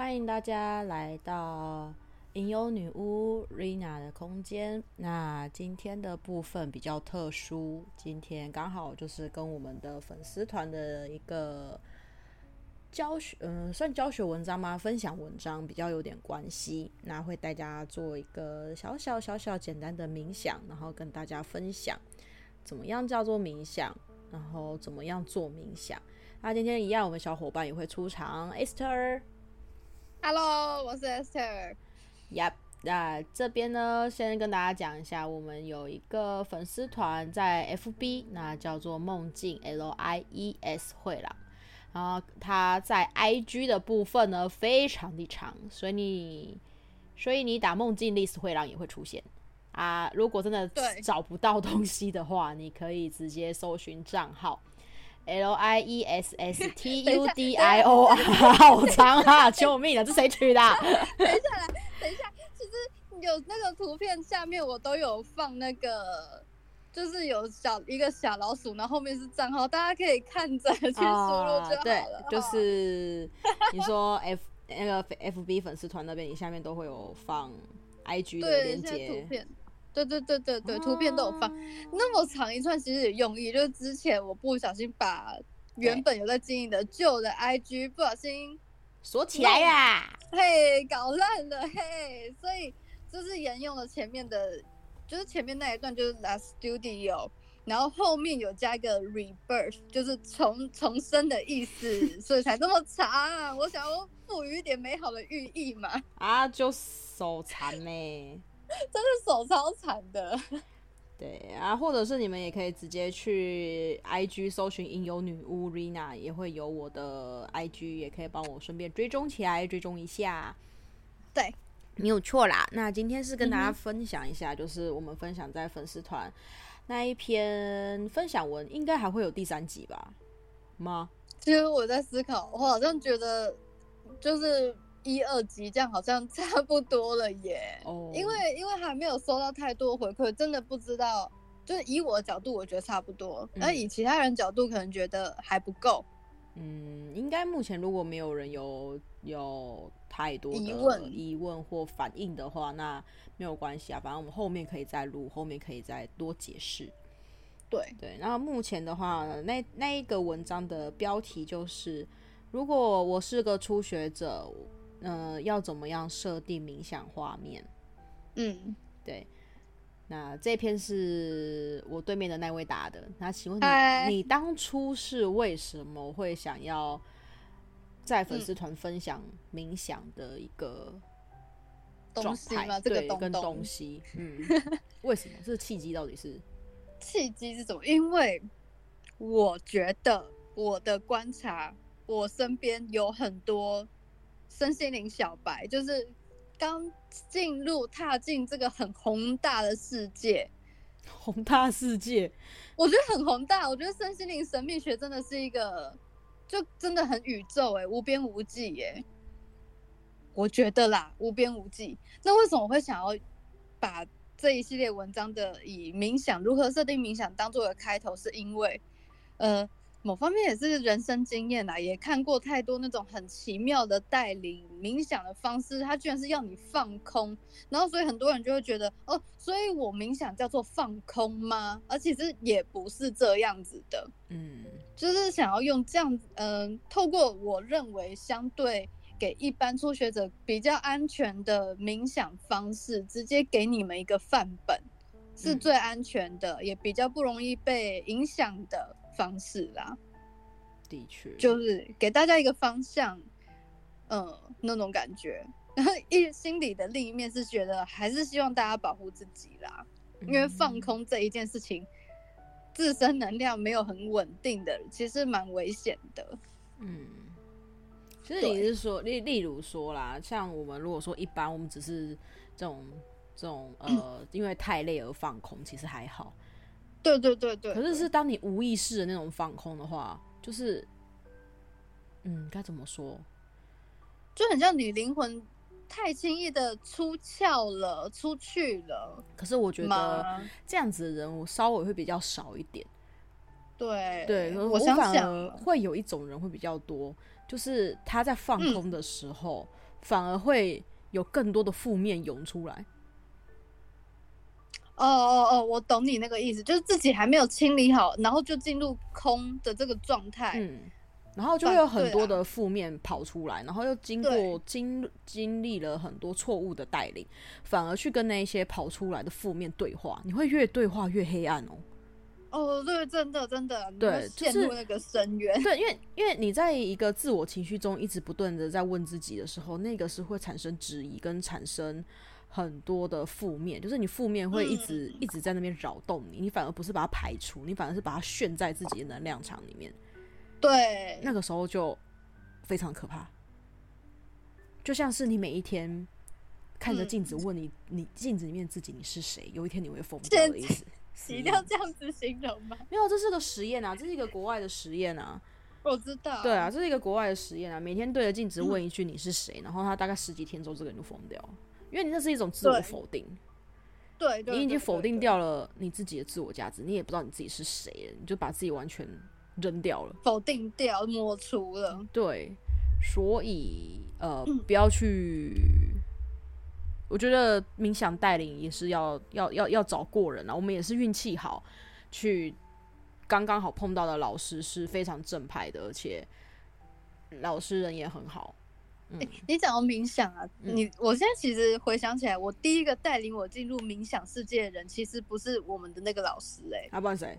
欢迎大家来到吟游女巫 Rina 的空间。那今天的部分比较特殊，今天刚好就是跟我们的粉丝团的一个教学，嗯、算教学文章吗？分享文章比较有点关系。那会带大家做一个小小小小简单的冥想，然后跟大家分享怎么样叫做冥想，然后怎么样做冥想。那今天一样，我们小伙伴也会出场，Esther。Hello，我是 Esther。Yep，那这边呢，先跟大家讲一下，我们有一个粉丝团在 FB，那叫做梦境 L I E S 会啦。然后它在 IG 的部分呢，非常的长，所以你，所以你打梦境历史会廊也会出现啊。如果真的找不到东西的话，你可以直接搜寻账号。L I E S S T U D I O R，好长啊！救命啊！这谁取的？等一下来，等一下，其实有那个图片下面我都有放那个，就是有小一个小老鼠，然后后面是账号，大家可以看着去输入就好了。Uh, 对，就是你说 F 那个 F B 粉丝团那边，你下面都会有放 I G 的链接。对对对对对，图片都有放，那么长一串，其实有用意，就是之前我不小心把原本有在经营的旧的 IG 不小心锁起来呀，嘿，搞烂了嘿，所以就是沿用了前面的，就是前面那一段就是 Last Studio，然后后面有加一个 Rebirth，就是重重生的意思，所以才这么长。我想要赋予一点美好的寓意嘛，啊，就手残呢。真的手超残的，对啊，或者是你们也可以直接去 IG 搜寻音游女巫 Rina，也会有我的 IG，也可以帮我顺便追踪起来，追踪一下。对，没有错啦。那今天是跟大家分享一下，就是我们分享在粉丝团那一篇分享文，应该还会有第三集吧？吗？其实我在思考，我好像觉得就是。一二集这样好像差不多了耶，oh. 因为因为还没有收到太多回馈，真的不知道。就是以我的角度，我觉得差不多，那、嗯、以其他人角度，可能觉得还不够。嗯，应该目前如果没有人有有太多的疑问、疑问或反应的话，那没有关系啊，反正我们后面可以再录，后面可以再多解释。对对，然后目前的话，那那一个文章的标题就是：如果我是个初学者。呃，要怎么样设定冥想画面？嗯，对。那这篇是我对面的那位答的。那请问你.你当初是为什么会想要在粉丝团分享冥想的一个状态吗？这个东跟东西，嗯，为什么？这个契机到底是？契机是什么？因为我觉得我的观察，我身边有很多。身心灵小白就是刚进入、踏进这个很宏大的世界，宏大世界，我觉得很宏大。我觉得身心灵神秘学真的是一个，就真的很宇宙哎，无边无际耶。我觉得啦，无边无际。那为什么我会想要把这一系列文章的以冥想如何设定冥想当做个开头？是因为，呃。某方面也是人生经验啦，也看过太多那种很奇妙的带领冥想的方式，它居然是要你放空，然后所以很多人就会觉得哦，所以我冥想叫做放空吗？而其实也不是这样子的，嗯，就是想要用这样，嗯、呃，透过我认为相对给一般初学者比较安全的冥想方式，直接给你们一个范本，是最安全的，嗯、也比较不容易被影响的。方式啦，的确，就是给大家一个方向，嗯，那种感觉。然后一心里的另一面是觉得，还是希望大家保护自己啦，嗯、因为放空这一件事情，自身能量没有很稳定的，其实蛮危险的。嗯，其实你是说，例例如说啦，像我们如果说一般，我们只是这种这种呃，因为太累而放空，其实还好。对对对对，可是是当你无意识的那种放空的话，就是，嗯，该怎么说？就很像你灵魂太轻易的出窍了，出去了。可是我觉得这样子的人，我稍微会比较少一点。对对，我想想，会有一种人会比较多，就是他在放空的时候，嗯、反而会有更多的负面涌出来。哦哦哦，我懂你那个意思，就是自己还没有清理好，然后就进入空的这个状态。嗯，然后就会有很多的负面跑出来，然后又经过经经历了很多错误的带领，反而去跟那些跑出来的负面对话，你会越对话越黑暗哦。哦，对，真的真的，对，陷入那个深渊。对，因为因为你在一个自我情绪中一直不断的在问自己的时候，那个是会产生质疑跟产生。很多的负面，就是你负面会一直、嗯、一直在那边扰动你，你反而不是把它排除，你反而是把它炫在自己的能量场里面。对，那个时候就非常可怕，就像是你每一天看着镜子问你，嗯、你镜子里面自己你是谁？有一天你会疯掉的意思。你一定要这样子形容吗？没有，这是个实验啊，这是一个国外的实验啊。我知道。对啊，这是一个国外的实验啊，每天对着镜子问一句你是谁，嗯、然后他大概十几天之后，这个人就疯掉了。因为你那是一种自我否定，对，你已经否定掉了你自己的自我价值，你也不知道你自己是谁了，你就把自己完全扔掉了，否定掉，抹除了。对，所以呃，不要去。我觉得冥想带领也是要要要要找过人啊，我们也是运气好，去刚刚好碰到的老师是非常正派的，而且老师人也很好。欸、你讲到冥想啊，嗯、你我现在其实回想起来，我第一个带领我进入冥想世界的人，其实不是我们的那个老师哎、欸，啊，不然谁？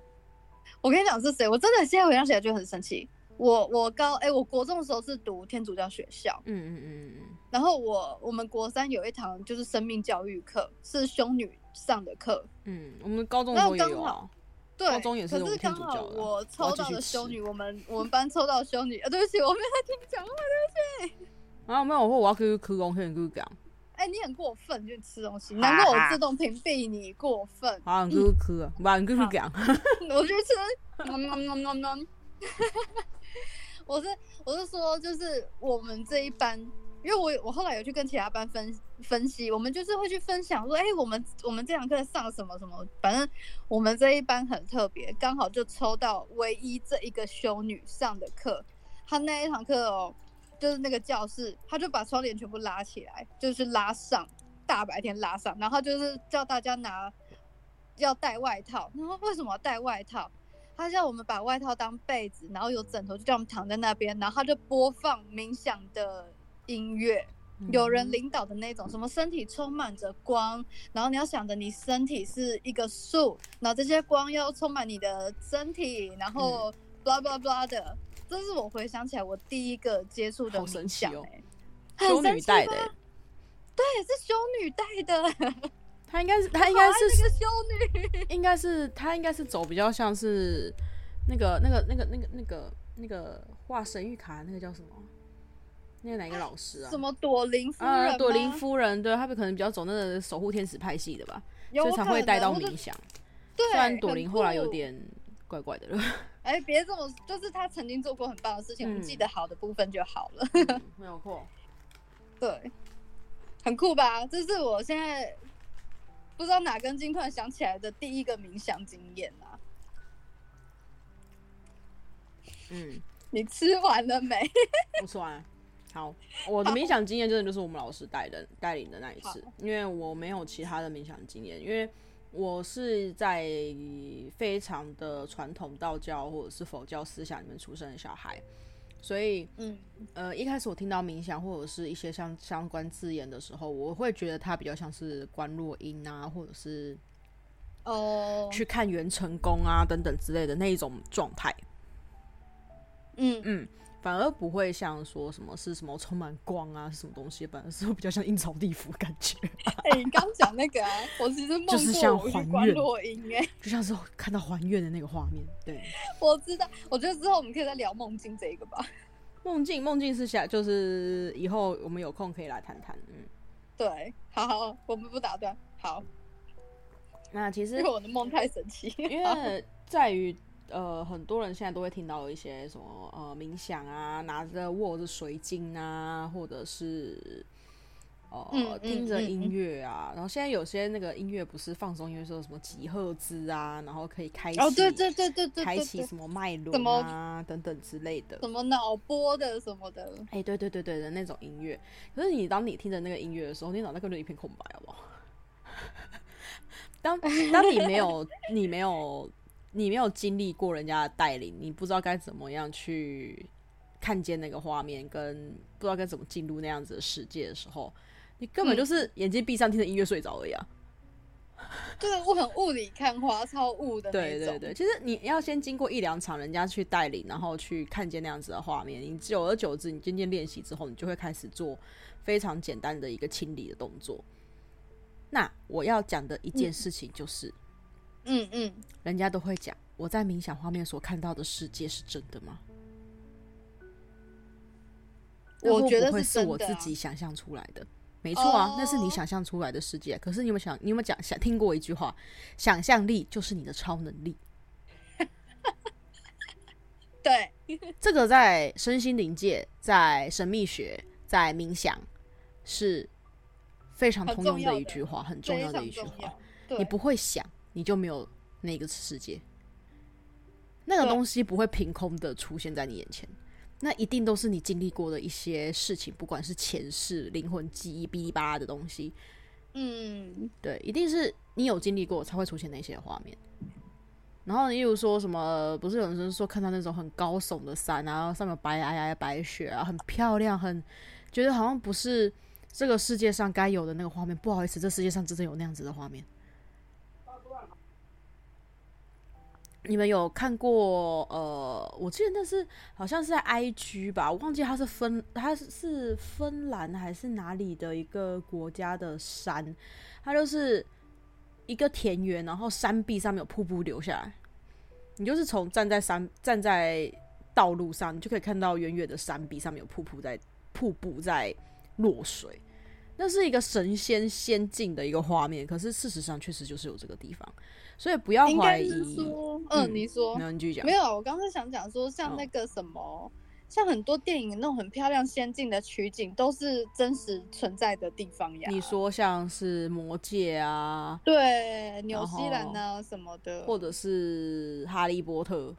我跟你讲是谁？我真的现在回想起来就很生气。我我高哎、欸，我国中的时候是读天主教学校，嗯嗯嗯嗯，然后我我们国三有一堂就是生命教育课，是修女上的课，嗯，我们高中的时候也有啊，对，高中也是，可是刚好我抽到的修女，我，我们我们班抽到修女，啊，对不起，我没有在听讲话，对不起。啊，没有，我说我要去吃东西，你跟讲。哎，你很过分，就吃东西，难怪我自动屏蔽你过分。好，你去吃，不然你去讲。我去吃。我是我是说，就是我们这一班，因为我我后来有去跟其他班分分析，我们就是会去分享说，哎，我们我们这堂课上什么什么，反正我们这一班很特别，刚好就抽到唯一这一个修女上的课，她那一堂课哦。就是那个教室，他就把窗帘全部拉起来，就是拉上，大白天拉上，然后就是叫大家拿，要带外套。然后为什么要带外套？他叫我们把外套当被子，然后有枕头，就叫我们躺在那边，然后他就播放冥想的音乐，有人领导的那种，什么身体充满着光，然后你要想着你身体是一个树，然后这些光要充满你的身体，然后 blah blah blah 的。这是我回想起来我第一个接触的冥想，哎，修女带的，对，是修女带的。她应该是，她应该是那个修女，应该是她应该是走比较像是那个那个那个那个那个那个画神谕卡那个叫什么？那个哪一个老师啊？什么朵琳夫人？朵琳夫人，对，他们可能比较走那个守护天使派系的吧，所以才会带到冥想。虽然朵琳后来有点怪怪的了。哎，别这么，就是他曾经做过很棒的事情，我们记得好的部分就好了。嗯、没有错，对，很酷吧？这是我现在不知道哪根筋突然想起来的第一个冥想经验啊。嗯，你吃完了没？我吃完。好，我的冥想经验真的就是我们老师带的带领的那一次，因为我没有其他的冥想经验，因为。我是在非常的传统道教或者是佛教思想里面出生的小孩，所以，嗯，呃，一开始我听到冥想或者是一些相相关字眼的时候，我会觉得它比较像是观落音啊，或者是哦，去看元成功啊等等之类的那一种状态。嗯嗯。反而不会像说什么是什么充满光啊，什么东西，反而是会比较像阴曹地府感觉。哎、欸，你刚讲那个啊，我其实梦过就是像还愿，哎，就像是看到还愿的那个画面。对，我知道。我觉得之后我们可以再聊梦境这一个吧。梦境，梦境是想就是以后我们有空可以来谈谈。嗯，对，好好，我们不打断。好，那其实因为我的梦太神奇，因为在于。呃，很多人现在都会听到一些什么呃冥想啊，拿着握着水晶啊，或者是哦、呃，听着音乐啊，然后现在有些那个音乐不是放松音乐，说什么几赫兹啊，然后可以开启，哦，对对对对对，开启什么脉轮啊等等之类的，什么脑波的什么的，哎、欸，对对对对的那种音乐。可是你当你听着那个音乐的时候，你脑袋根本一片空白，好不好？当当你没有你没有你没有经历过人家的带领，你不知道该怎么样去看见那个画面，跟不知道该怎么进入那样子的世界的时候。你根本就是眼睛闭上，听着音乐睡着而已啊！就是我很雾里看花，超雾的那种。对对对，其实你要先经过一两场人家去带领，然后去看见那样子的画面。你久而久之，你渐渐练习之后，你就会开始做非常简单的一个清理的动作。那我要讲的一件事情就是，嗯嗯嗯，人家都会讲，我在冥想画面所看到的世界是真的吗？我觉得会是我自己想象出来的。没错啊，那是你想象出来的世界。可是你有没有想，你有没有讲想听过一句话？想象力就是你的超能力。对，这个在身心灵界、在神秘学、在冥想是非常通用的一句话，很重要的一句话。你不会想，你就没有那个世界。那个东西不会凭空的出现在你眼前。那一定都是你经历过的一些事情，不管是前世、灵魂记忆、哔哩吧啦的东西，嗯，对，一定是你有经历过才会出现那些画面。然后，例如说什么，不是有人说看到那种很高耸的山啊，然后上面白皑皑的白雪啊，很漂亮，很觉得好像不是这个世界上该有的那个画面。不好意思，这世界上真的有那样子的画面。你们有看过？呃，我记得那是好像是在 IG 吧，我忘记它是芬，它是芬兰还是哪里的一个国家的山，它就是一个田园，然后山壁上面有瀑布流下来，你就是从站在山站在道路上，你就可以看到远远的山壁上面有瀑布在瀑布在落水，那是一个神仙仙境的一个画面，可是事实上确实就是有这个地方。所以不要怀疑。说，嗯，你说，没有，你继续讲。没有，我刚才想讲说，像那个什么，哦、像很多电影那种很漂亮仙境的取景，都是真实存在的地方呀。你说像是魔界啊，对，纽西兰啊什么的，或者是哈利波特。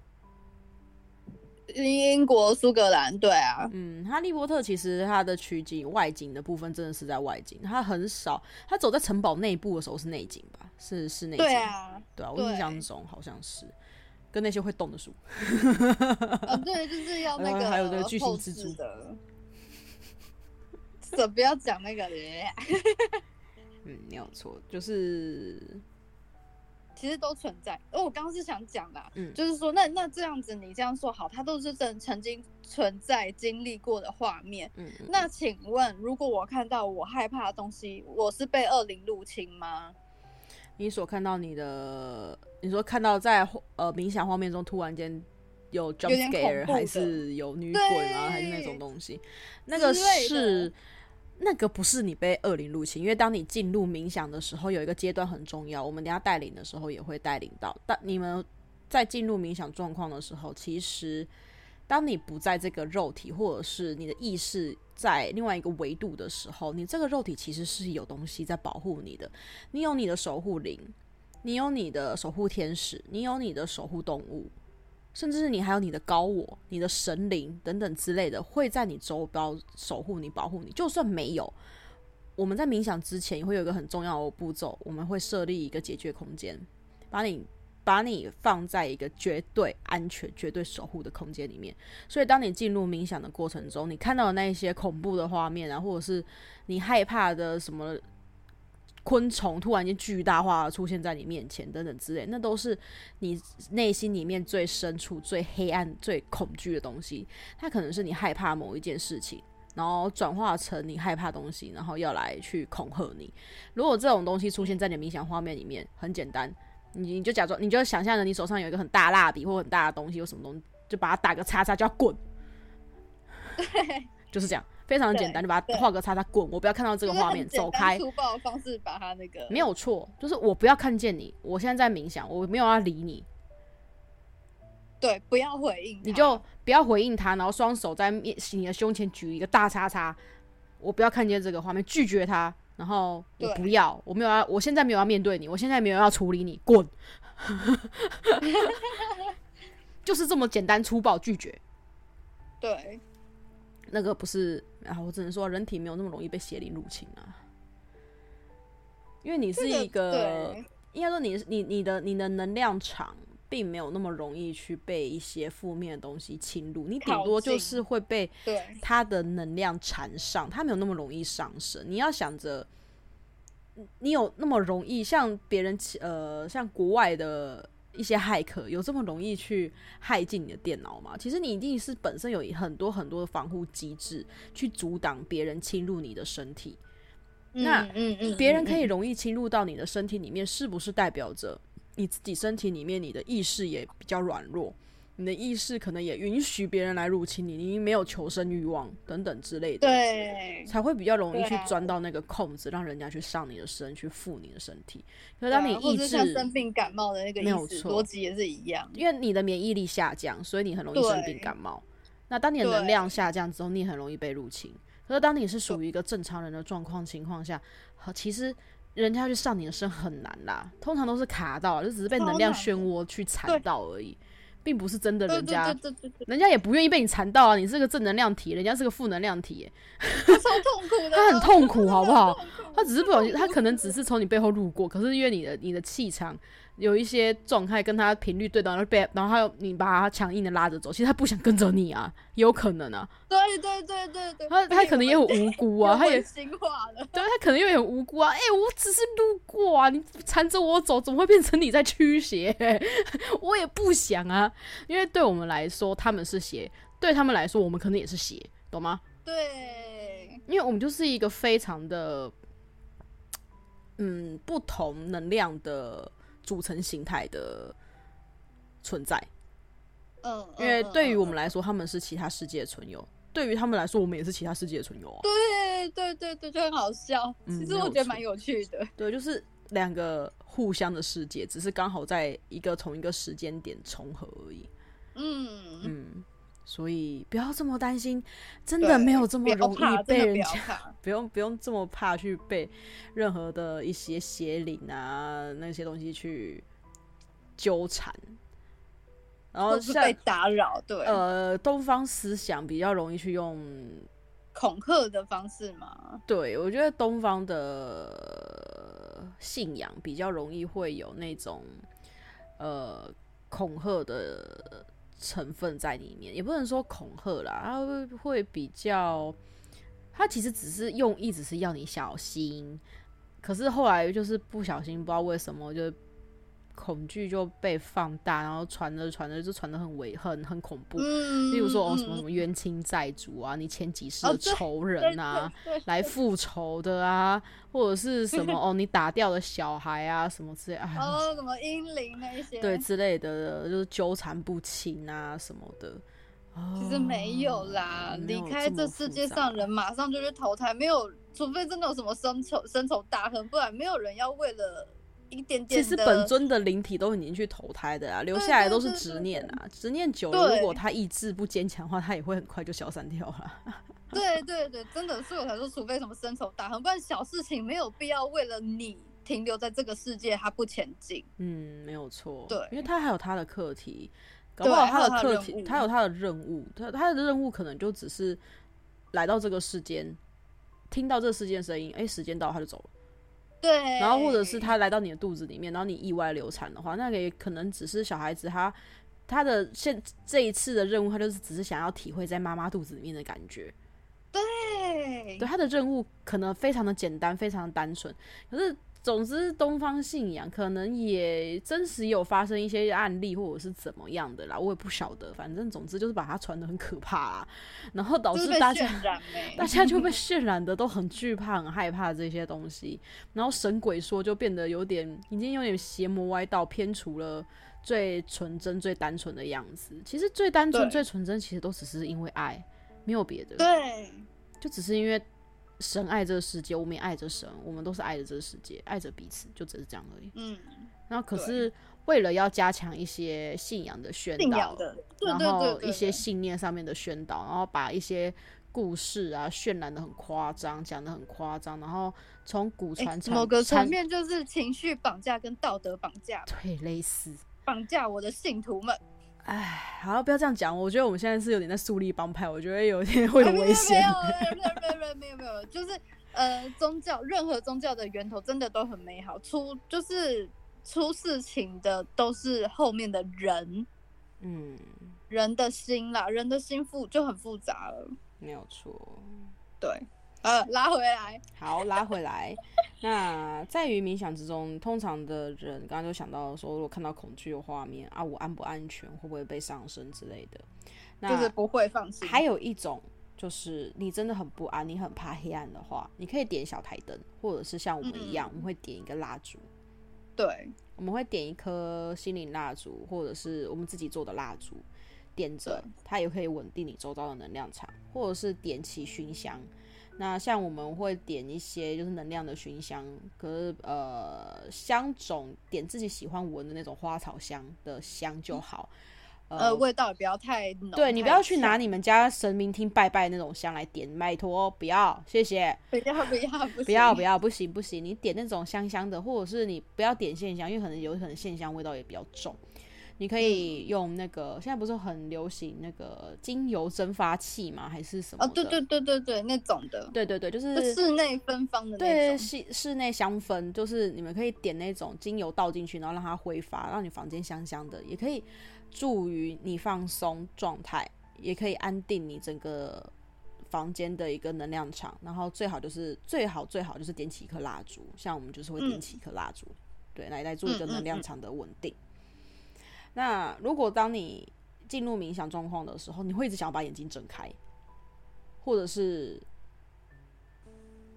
英国苏格兰，对啊，嗯，哈利波特其实它的取景外景的部分真的是在外景，它很少，它走在城堡内部的时候是内景吧？是是内景，对啊，对啊，我印象中好像是跟那些会动的树，啊，对，就是要 那个，还有那个巨型蜘蛛的，怎不要讲那个嘞？嗯，没有错，就是。其实都存在，而我刚刚是想讲的、啊，嗯，就是说，那那这样子，你这样说好，它都是曾曾经存在、经历过的画面，嗯，嗯，那请问，如果我看到我害怕的东西，我是被恶灵入侵吗？你所看到你的，你说看到在呃冥想画面中突然间有 jump scare，还是有女鬼吗？还是那种东西？那个是。那个不是你被恶灵入侵，因为当你进入冥想的时候，有一个阶段很重要。我们等下带领的时候也会带领到。但你们在进入冥想状况的时候，其实当你不在这个肉体，或者是你的意识在另外一个维度的时候，你这个肉体其实是有东西在保护你的。你有你的守护灵，你有你的守护天使，你有你的守护动物。甚至是你还有你的高我、你的神灵等等之类的，会在你周遭守护你、保护你。就算没有，我们在冥想之前也会有一个很重要的步骤，我们会设立一个解决空间，把你把你放在一个绝对安全、绝对守护的空间里面。所以，当你进入冥想的过程中，你看到的那一些恐怖的画面啊，或者是你害怕的什么？昆虫突然间巨大化出现在你面前，等等之类，那都是你内心里面最深处、最黑暗、最恐惧的东西。它可能是你害怕某一件事情，然后转化成你害怕东西，然后要来去恐吓你。如果这种东西出现在你的冥想画面里面，很简单，你你就假装，你就想象着你手上有一个很大蜡笔或很大的东西，有什么东西，就把它打个叉叉，叫滚。对，就是这样。非常简单，就把它画个叉叉滚，我不要看到这个画面，走开。粗暴的方式把它那个没有错，就是我不要看见你。我现在在冥想，我没有要理你。对，不要回应，你就不要回应他，然后双手在面你的胸前举一个大叉叉，我不要看见这个画面，拒绝他，然后我不要，我没有要，我现在没有要面对你，我现在没有要处理你，滚 就是这么简单粗暴拒绝。对，那个不是啊，我只能说人体没有那么容易被邪灵入侵啊，因为你是一个、应该说你你你的你的能量场。并没有那么容易去被一些负面的东西侵入，你顶多就是会被它的能量缠上，它没有那么容易上升。你要想着，你有那么容易像别人呃，像国外的一些骇客有这么容易去害进你的电脑吗？其实你一定是本身有很多很多的防护机制去阻挡别人侵入你的身体。那别人可以容易侵入到你的身体里面，是不是代表着？你自己身体里面，你的意识也比较软弱，你的意识可能也允许别人来入侵你，你没有求生欲望等等之类的，对，才会比较容易去钻到那个空子，让人家去上你的身，去附你的身体。可是当你意识、啊、生病感冒的那个没有错，逻辑也是一样，因为你的免疫力下降，所以你很容易生病感冒。那当你的能量下降之后，你很容易被入侵。可是当你是属于一个正常人的状况情况下，其实。人家要去上你的身很难啦，通常都是卡到，就只是被能量漩涡去缠到而已，并不是真的人家，人家也不愿意被你缠到啊。你是个正能量体，人家是个负能量体，超痛苦的，他很痛苦，好不好？他只是不小心，他可能只是从你背后路过，可是因为你的你的气场。有一些状态跟他频率对到，然后被然后他你把他强硬的拉着走，其实他不想跟着你啊，有可能啊。对对对对对。他他可能也很无辜啊，他也心化了。对，他可能也很无辜啊。哎、欸，我只是路过啊，你缠着我走，怎么会变成你在驱邪？我也不想啊，因为对我们来说他们是邪，对他们来说我们可能也是邪，懂吗？对，因为我们就是一个非常的嗯不同能量的。组成形态的存在，嗯，因为对于我们来说，他们是其他世界的存有；对于他们来说，我们也是其他世界的存有啊。对对对对，就很好笑。其实我觉得蛮有趣的。对，就是两个互相的世界，只是刚好在一个同一个时间点重合而已。嗯嗯。所以不要这么担心，真的没有这么容易被人家，不用不用这么怕去被任何的一些邪灵啊那些东西去纠缠，然后是被打扰。对，呃，东方思想比较容易去用恐吓的方式嘛。对，我觉得东方的信仰比较容易会有那种呃恐吓的。成分在里面，也不能说恐吓啦，他会会比较，他其实只是用意，只是要你小心，可是后来就是不小心，不知道为什么就。恐惧就被放大，然后传着传着就传得很危很很恐怖。嗯、例如说，哦，什么什么冤亲债主啊，你前几世的仇人啊，哦、来复仇的啊，或者是什么 哦，你打掉的小孩啊，什么之类啊，哦，什么阴灵那些，对之类的，就是纠缠不清啊什么的。哦、其实没有啦，离开这世界上人马上就去投胎，没有，除非真的有什么深仇深仇大恨，不然没有人要为了。一点点，其实本尊的灵体都已经去投胎的啊，留下来都是执念啊，执念久了，如果他意志不坚强的话，他也会很快就消散掉了。对对对，真的，所以我才说，除非什么深仇大恨，不然小事情没有必要为了你停留在这个世界，他不前进。嗯，没有错。对，因为他还有他的课题，搞不好他的课题，他有他的任务，他他的任务可能就只是来到这个世间，听到这个世界声音，哎，时间到，他就走了。对，然后或者是他来到你的肚子里面，然后你意外流产的话，那个也可能只是小孩子他他的现这一次的任务，他就是只是想要体会在妈妈肚子里面的感觉。对，对，他的任务可能非常的简单，非常的单纯，可是。总之，东方信仰可能也真实有发生一些案例，或者是怎么样的啦，我也不晓得。反正总之就是把它传得很可怕啊，然后导致大家 大家就被渲染的都很惧怕、很害怕这些东西，然后神鬼说就变得有点已经有点邪魔歪道，偏除了最纯真、最单纯的样子。其实最单纯、最纯真，其实都只是因为爱，没有别的。对，就只是因为。神爱这个世界，我们也爱着神，我们都是爱着这个世界，爱着彼此，就只是这样而已。嗯，然后可是为了要加强一些信仰的宣导，然后一些信念上面的宣导，然后把一些故事啊渲染的很夸张，讲的很夸张，然后从古传、欸、某个层面就是情绪绑架跟道德绑架，对，类似绑架我的信徒们。哎，好，不要这样讲。我觉得我们现在是有点在树立帮派，我觉得有点 会有危险。没有，没有，没有，没有，没有，没有，就是呃，宗教任何宗教的源头真的都很美好，出就是出事情的都是后面的人，嗯，人的心啦，人的心复就很复杂了，没有错，对。呃，拉回来，好，拉回来。那在于冥想之中，通常的人刚刚就想到说，如果看到恐惧的画面啊，我安不安全，会不会被上身之类的，那就是不会放弃。还有一种就是你真的很不安，你很怕黑暗的话，你可以点小台灯，或者是像我们一样，嗯、我们会点一个蜡烛。对，我们会点一颗心灵蜡烛，或者是我们自己做的蜡烛，点着它也可以稳定你周遭的能量场，或者是点起熏香。那像我们会点一些就是能量的熏香，可是呃香种点自己喜欢闻的那种花草香的香就好，呃，呃味道也不要太浓。对，你不要去拿你们家神明厅拜拜那种香来点，拜托不要，谢谢。不要不要不不要不要不行不行，你点那种香香的，或者是你不要点线香，因为可能有可能线香味道也比较重。你可以用那个，现在不是很流行那个精油蒸发器吗？还是什么？哦，对对对对对，那种的。对对对，就是室内芬芳的那种。对，室室内香氛，就是你们可以点那种精油倒进去，然后让它挥发，让你房间香香的，也可以助于你放松状态，也可以安定你整个房间的一个能量场。然后最好就是最好最好就是点起一颗蜡烛，像我们就是会点起一颗蜡烛，嗯、对，来来做一个能量场的稳定。嗯嗯嗯那如果当你进入冥想状况的时候，你会一直想要把眼睛睁开，或者是，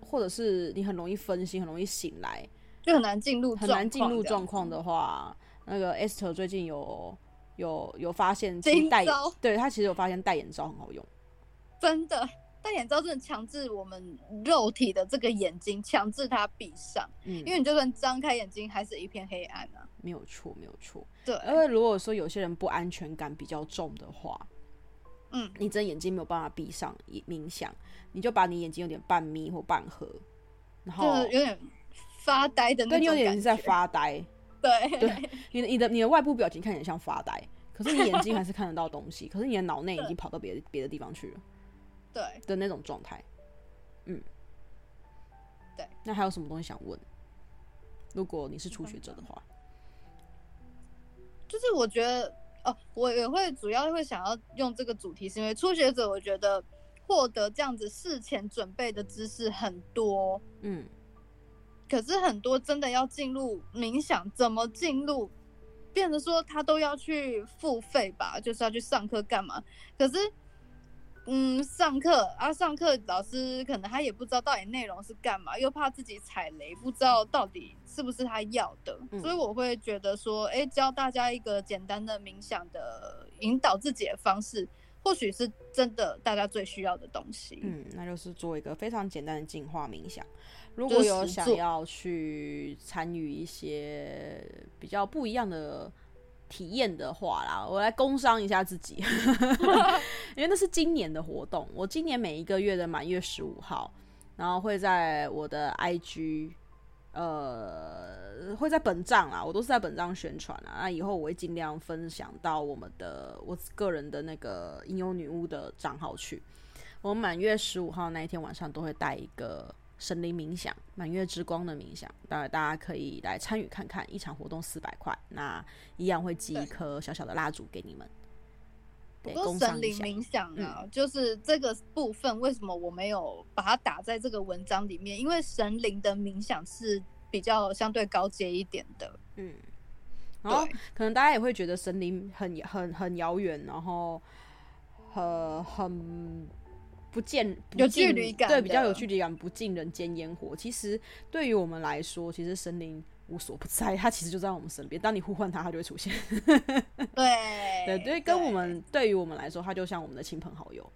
或者是你很容易分心，很容易醒来，就很难进入很难进入状况的话，那个 Esther 最近有有有发现，其实戴对他其实有发现戴眼罩很好用，真的。戴眼罩真的强制我们肉体的这个眼睛，强制它闭上，嗯，因为你就算张开眼睛，还是一片黑暗啊。没有错，没有错。对，因为如果说有些人不安全感比较重的话，嗯，你睁眼睛没有办法闭上冥想，你就把你眼睛有点半眯或半合，然后有点发呆的那种感觉。对，你有点在发呆。对，对，你的你的你的外部表情看起来像发呆，可是你眼睛还是看得到东西，可是你的脑内已经跑到别的别的地方去了。对的那种状态，嗯，对。那还有什么东西想问？如果你是初学者的话，就是我觉得哦，我也会主要会想要用这个主题，是因为初学者，我觉得获得这样子事前准备的知识很多，嗯，可是很多真的要进入冥想，怎么进入，变得说他都要去付费吧，就是要去上课干嘛？可是。嗯，上课啊，上课老师可能他也不知道到底内容是干嘛，又怕自己踩雷，不知道到底是不是他要的，嗯、所以我会觉得说，哎、欸，教大家一个简单的冥想的引导自己的方式，或许是真的大家最需要的东西。嗯，那就是做一个非常简单的净化冥想。如果有想要去参与一些比较不一样的。体验的话啦，我来工商一下自己，因为那是今年的活动。我今年每一个月的满月十五号，然后会在我的 IG，呃，会在本账啦，我都是在本账宣传啊。那以后我会尽量分享到我们的我个人的那个吟游女巫的账号去。我满月十五号那一天晚上都会带一个。神灵冥想，满月之光的冥想，当然大家可以来参与看看。一场活动四百块，那一样会寄一颗小小的蜡烛给你们。不过神灵冥想啊，嗯、就是这个部分，为什么我没有把它打在这个文章里面？因为神灵的冥想是比较相对高阶一点的。嗯，然后可能大家也会觉得神灵很很很遥远，然后很很。不见不有距离感，对，比较有距离感，不近人间烟火。其实对于我们来说，其实神灵无所不在，它其实就在我们身边。当你呼唤它，它就会出现。对对对，跟我们对于我们来说，它就像我们的亲朋好友。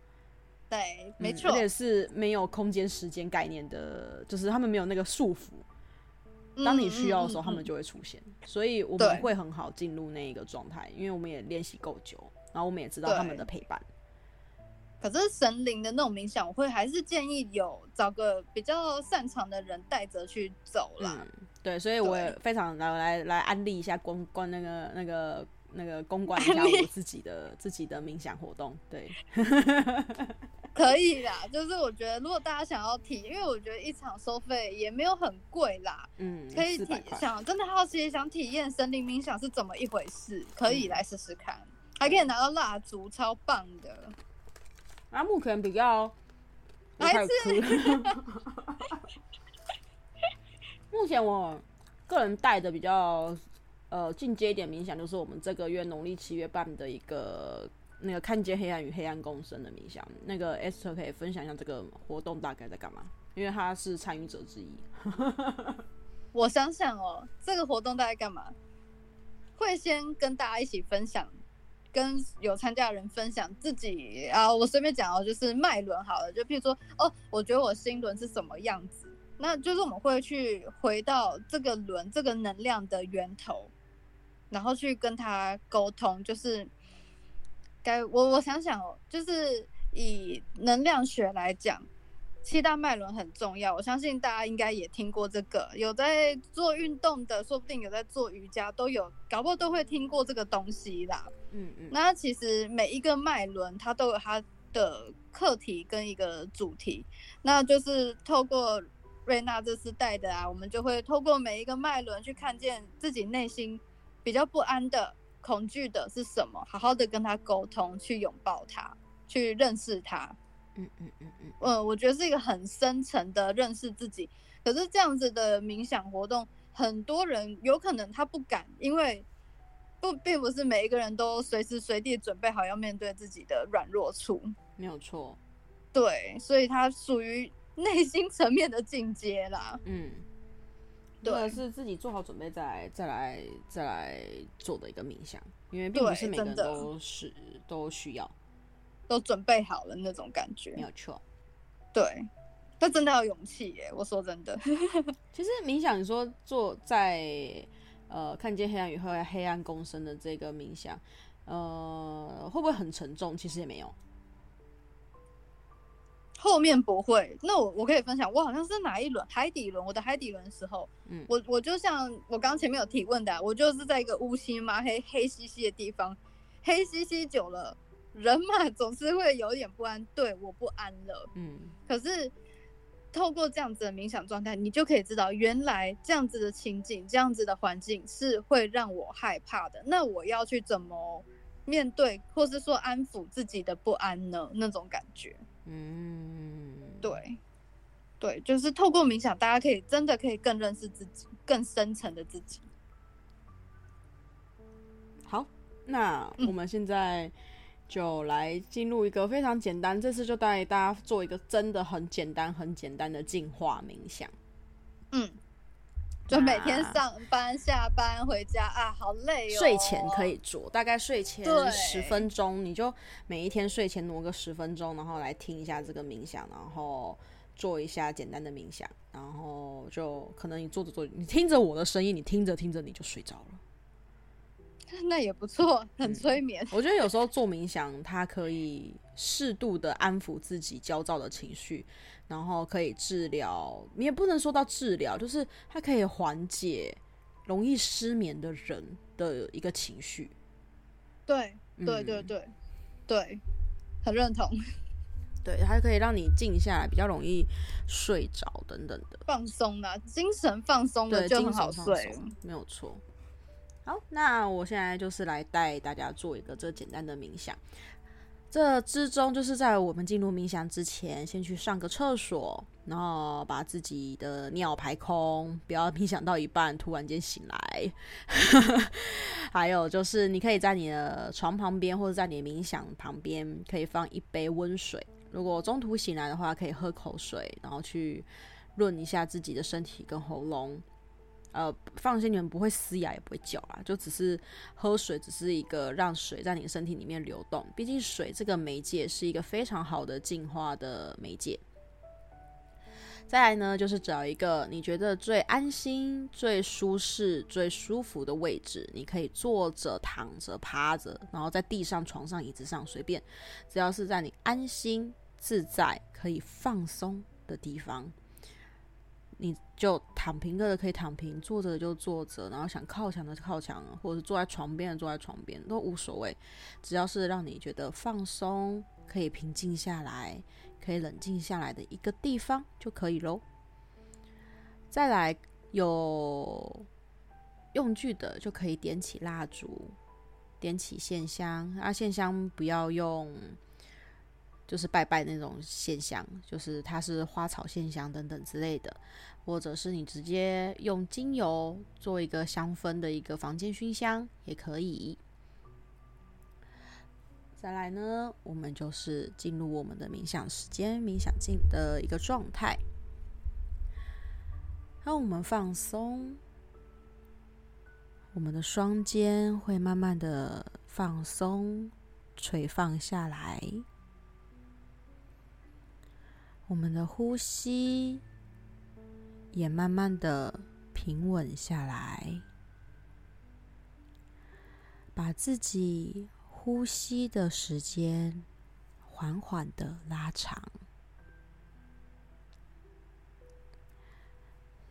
对，没错，而且是没有空间时间概念的，就是他们没有那个束缚。当你需要的时候，他们就会出现。所以我们会很好进入那一个状态，因为我们也练习够久，然后我们也知道他们的陪伴。可是神灵的那种冥想，我会还是建议有找个比较擅长的人带着去走啦。嗯，对，所以我也非常来来来安利一下公关那个那个那个公关一下我自己的自己的冥想活动。对 可以啦，就是我觉得如果大家想要体，因为我觉得一场收费也没有很贵啦，嗯，可以体想真的好奇想体验神灵冥想是怎么一回事，可以来试试看，嗯，还可以拿到蜡烛，超棒的。阿木可能比较，还 是目前我个人带的比较呃进阶一点冥想，就是我们这个月农历七月半的一个那个看见黑暗与黑暗共生的冥想。那个 Esther 可以分享一下这个活动大概在干嘛？因为他是参与者之一。我想想哦，这个活动大概干嘛？会先跟大家一起分享。跟有参加的人分享自己啊，我随便讲哦，就是脉轮好了，就譬如说哦，我觉得我心轮是什么样子，那就是我们会去回到这个轮这个能量的源头，然后去跟他沟通，就是该我我想想哦，就是以能量学来讲。七大脉轮很重要，我相信大家应该也听过这个。有在做运动的，说不定有在做瑜伽，都有，搞不好都会听过这个东西啦。嗯嗯。那其实每一个脉轮，它都有它的课题跟一个主题。那就是透过瑞娜这次带的啊，我们就会透过每一个脉轮去看见自己内心比较不安的、恐惧的是什么，好好的跟他沟通，去拥抱他，去认识他。嗯嗯嗯嗯，呃，我觉得是一个很深层的认识自己。可是这样子的冥想活动，很多人有可能他不敢，因为不并不是每一个人都随时随地准备好要面对自己的软弱处。没有错，对，所以它属于内心层面的进阶啦。嗯，对，是自己做好准备再来再来再来做的一个冥想，因为并不是每个人都是都需要。都准备好了那种感觉，没有错。对，那真的要勇气耶！我说真的，其实冥想，你说做在呃看见黑暗与黑黑暗共生的这个冥想，呃，会不会很沉重？其实也没有。后面不会。那我我可以分享，我好像是哪一轮海底轮，我的海底轮时候，嗯，我我就像我刚前面有提问的啊，我就是在一个乌漆嘛黑黑漆漆的地方，黑漆漆久了。人嘛，总是会有点不安，对，我不安了。嗯，可是透过这样子的冥想状态，你就可以知道，原来这样子的情景、这样子的环境是会让我害怕的。那我要去怎么面对，或是说安抚自己的不安呢？那种感觉，嗯，对，对，就是透过冥想，大家可以真的可以更认识自己，更深层的自己。好，那我们现在、嗯。就来进入一个非常简单，这次就带大家做一个真的很简单、很简单的净化冥想。嗯，就每天上班、下班回家啊，好累哦。睡前可以做，大概睡前十分钟，你就每一天睡前挪个十分钟，然后来听一下这个冥想，然后做一下简单的冥想，然后就可能你做着做着，你听着我的声音，你听着听着你就睡着了。那也不错，很催眠。嗯，我觉得有时候做冥想，它可以适度的安抚自己焦躁的情绪，然后可以治疗。你也不能说到治疗，就是它可以缓解容易失眠的人的一个情绪。对，对，对，对，嗯，对，很认同。对，它可以让你静下来，比较容易睡着等等的。放松啊，精神放松的就很好睡，没有错。好，那我现在就是来带大家做一个这简单的冥想。这之中就是在我们进入冥想之前，先去上个厕所，然后把自己的尿排空，不要冥想到一半突然间醒来。还有就是，你可以在你的床旁边或者在你的冥想旁边，可以放一杯温水。如果中途醒来的话，可以喝口水，然后去润一下自己的身体跟喉咙。呃，放心，你们不会嘶哑，也不会叫啦，就只是喝水，只是一个让水在你身体里面流动。毕竟水这个媒介是一个非常好的净化的媒介。再来呢，就是找一个你觉得最安心、最舒适、最舒服的位置，你可以坐着、躺着、趴着，然后在地上、床上、椅子上随便，只要是在你安心、自在、可以放松的地方，你就躺平的可以躺平，坐着就坐着，然后想靠墙的靠墙，或者是坐在床边的坐在床边都无所谓，只要是让你觉得放松、可以平静下来。可以冷静下来的一个地方就可以喽。再来有用具的，就可以点起蜡烛，点起线香。啊，线香不要用，就是拜拜那种线香，就是它是花草线香等等之类的，或者是你直接用精油做一个香氛的一个房间熏香也可以。再来呢，我们就是进入我们的冥想时间，冥想进的一个状态。让我们放松，我们的双肩会慢慢的放松、垂放下来，我们的呼吸也慢慢的平稳下来，把自己。呼吸的时间缓缓的拉长，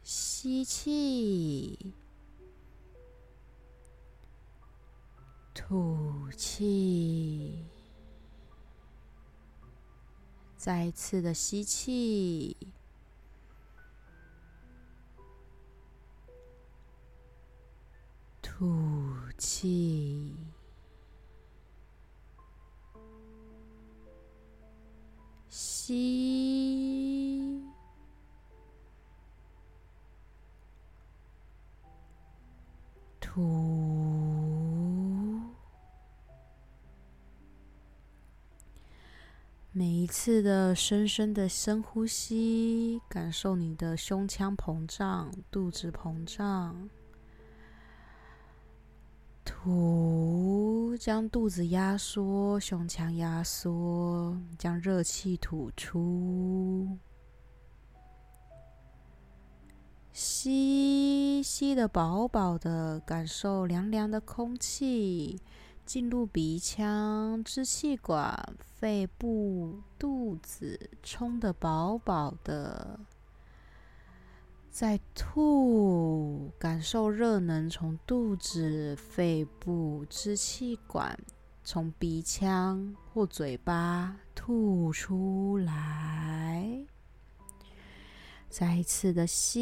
吸气，吐气，再一次的吸气，吐气。吸，吐，每一次的深深的深呼吸，感受你的胸腔膨胀，肚子膨胀。吐，将肚子压缩，胸腔压缩，将热气吐出。吸，吸的饱饱的，感受凉凉的空气进入鼻腔、支气管、肺部、肚子，充得饱饱的。再吐，感受热能从肚子、肺部、支气管，从鼻腔或嘴巴吐出来。再一次的吸，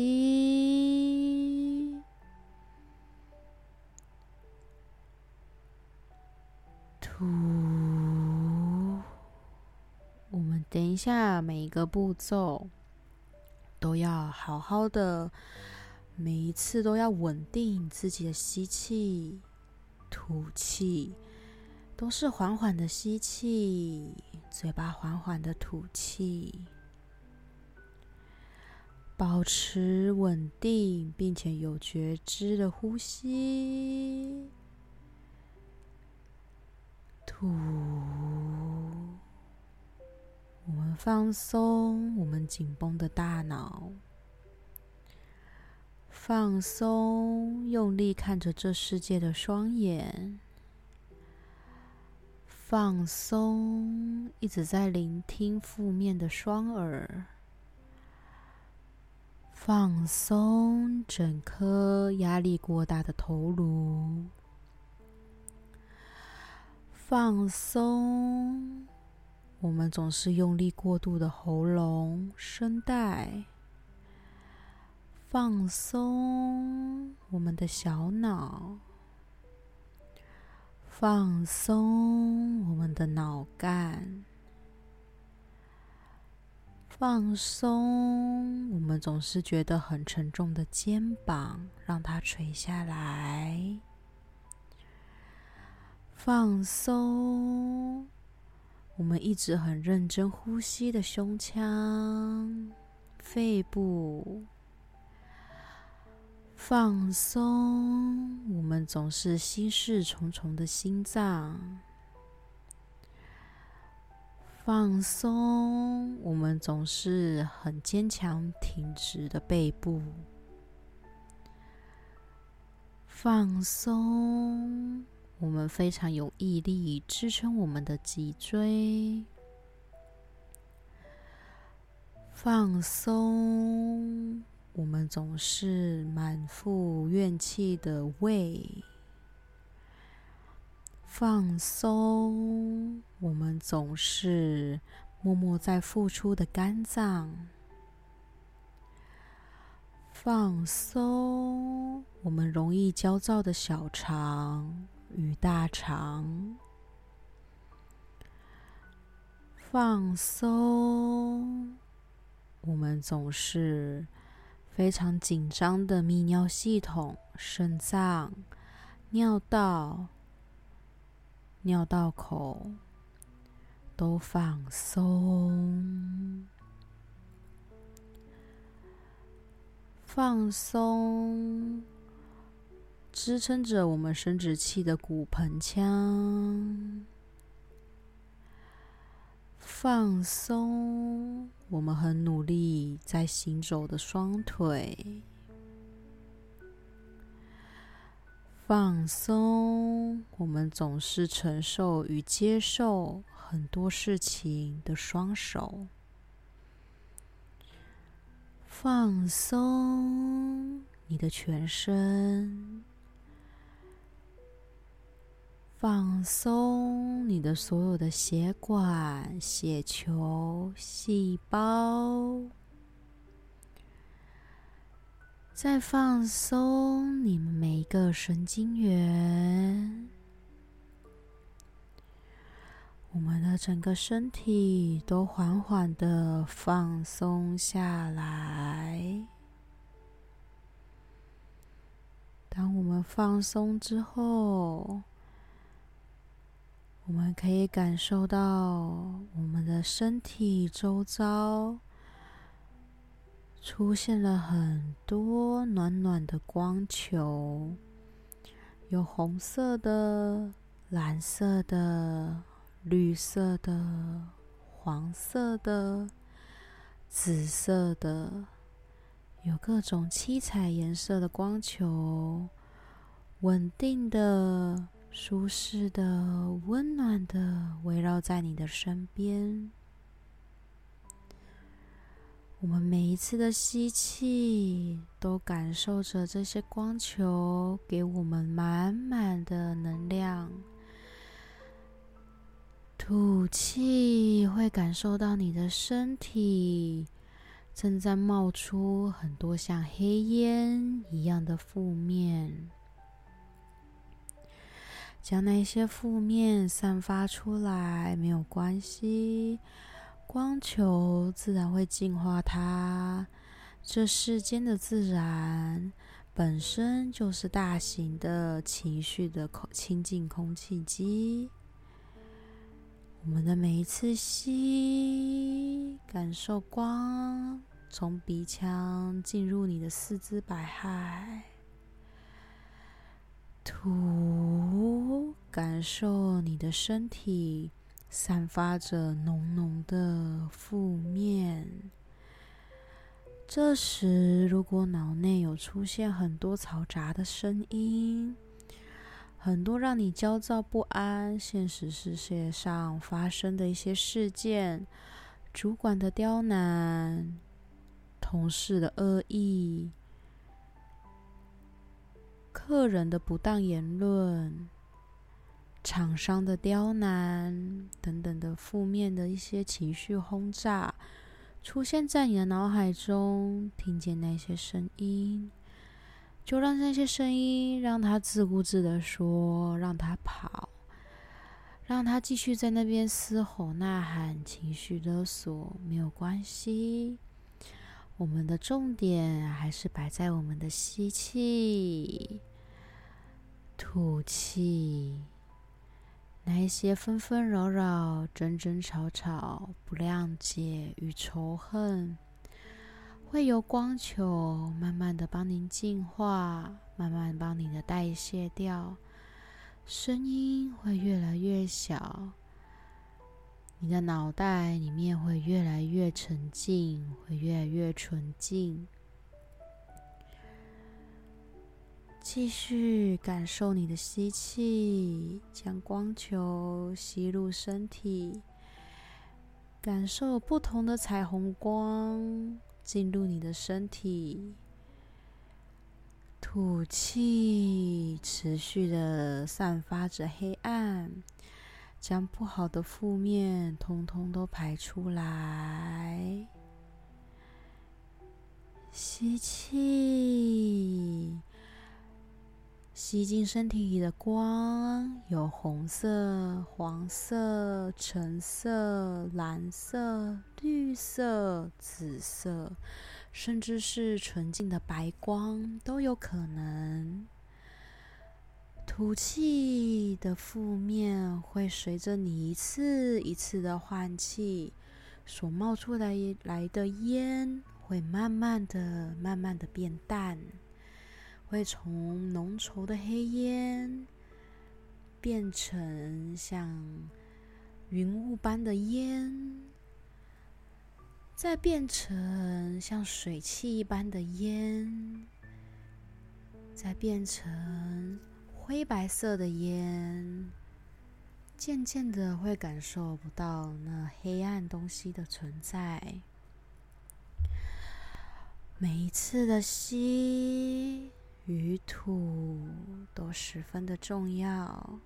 吐。我们等一下每一个步骤。都要好好的，每一次都要稳定自己的吸气、吐气，都是缓缓的吸气，嘴巴缓缓的吐气，保持稳定并且有觉知的呼吸，吐。我们放松我们紧绷的大脑，放松用力看着这世界的双眼，放松一直在聆听负面的双耳，放松整颗压力过大的头颅，放松。我们总是用力过度的喉咙、声带，放松我们的小脑，放松我们的脑干，放松我们总是觉得很沉重的肩膀，让它垂下来，放松。我们一直很认真呼吸的胸腔、肺部，放松。我们总是心事重重的心脏，放松，我们总是很坚强挺直的背部。放松，我们非常有毅力支撑我们的脊椎。放松，我们总是满腹怨气的胃。放松，我们总是默默在付出的肝脏；放松，我们容易焦躁的小肠与大肠；放松，我们总是非常紧张的泌尿系统、肾脏、尿道。尿道口都放松，放松，支撑着我们生殖器的骨盆腔，放松，我们很努力在行走的双腿。放松，我们总是承受与接受很多事情的双手。放松你的全身，放松你的所有的血管、血球、细胞。再放松你们每一个神经元，我们的整个身体都缓缓的放松下来。当我们放松之后，我们可以感受到我们的身体周遭。出现了很多暖暖的光球，有红色的、蓝色的、绿色的、黄色的、紫色的，有各种七彩颜色的光球，稳定的、舒适的、温暖的围绕在你的身边。我们每一次的吸气，都感受着这些光球给我们满满的能量；吐气，会感受到你的身体正在冒出很多像黑烟一样的负面，将那些负面散发出来，没有关系。光球自然会净化它。这世间的自然本身就是大型的情绪的空清净空气机。我们的每一次吸，感受光从鼻腔进入你的四肢百骸；吐，感受你的身体。散发着浓浓的负面。这时，如果脑内有出现很多嘈杂的声音，很多让你焦躁不安、现实世界上发生的一些事件，主管的刁难、同事的恶意、客人的不当言论。厂商的刁难等等的负面的一些情绪轰炸，出现在你的脑海中，听见那些声音，就让那些声音让他自顾自的说，让他跑，让他继续在那边嘶吼呐喊，情绪勒索，没有关系。我们的重点还是摆在我们的吸气、吐气。那一些纷纷扰扰、争争吵吵、不谅解与仇恨，会由光球慢慢的帮您净化，慢慢帮你的代谢掉，声音会越来越小，你的脑袋里面会越来越沉静，会越来越纯净。继续感受你的吸气，将光球吸入身体，感受不同的彩虹光进入你的身体。吐气，持续的散发着黑暗，将不好的负面通通都排出来。吸气。吸进身体里的光，有红色、黄色、橙色、蓝色、绿色、紫色，甚至是纯净的白光都有可能。吐气的负面会随着你一次一次的换气，所冒出来来的烟会慢慢的、慢慢的变淡。会从浓稠的黑烟变成像云雾般的烟，再变成像水汽一般的烟，再变成灰白色的烟，渐渐的会感受不到那黑暗东西的存在。每一次的吸。与土都十分的重要。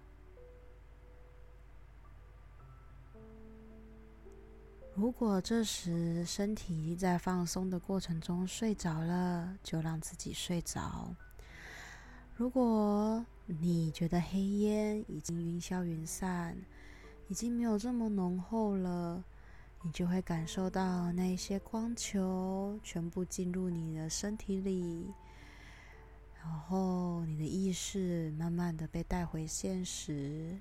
如果这时身体在放松的过程中睡着了，就让自己睡着。如果你觉得黑烟已经云消云散，已经没有这么浓厚了，你就会感受到那些光球全部进入你的身体里。然后，你的意识慢慢的被带回现实。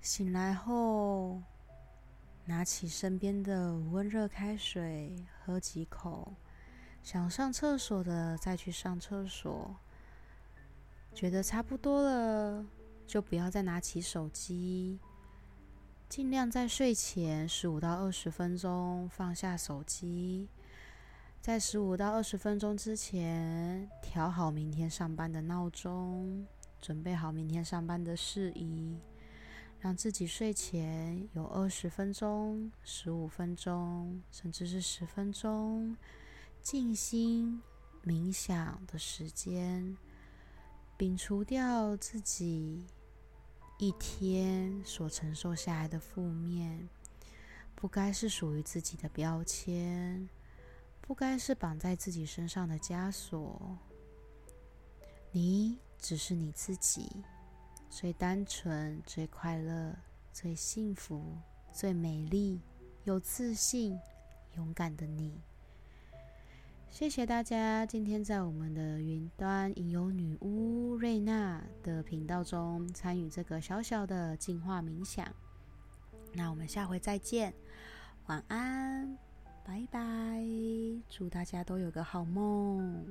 醒来后，拿起身边的温热开水，喝几口。想上厕所的再去上厕所。觉得差不多了，就不要再拿起手机。尽量在睡前十五到二十分钟放下手机。在十五到二十分钟之前，调好明天上班的闹钟，准备好明天上班的事宜，让自己睡前有二十分钟、十五分钟，甚至是十分钟静心冥想的时间，摒除掉自己一天所承受下来的负面，不该是属于自己的标签。不该是绑在自己身上的枷锁。你只是你自己，最单纯、最快乐、最幸福、最美丽、有自信、勇敢的你。谢谢大家今天在我们的云端吟游女巫瑞娜的频道中参与这个小小的净化冥想。那我们下回再见，晚安。拜拜，祝大家都有个好梦。